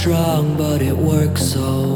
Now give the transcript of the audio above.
strong, but it works so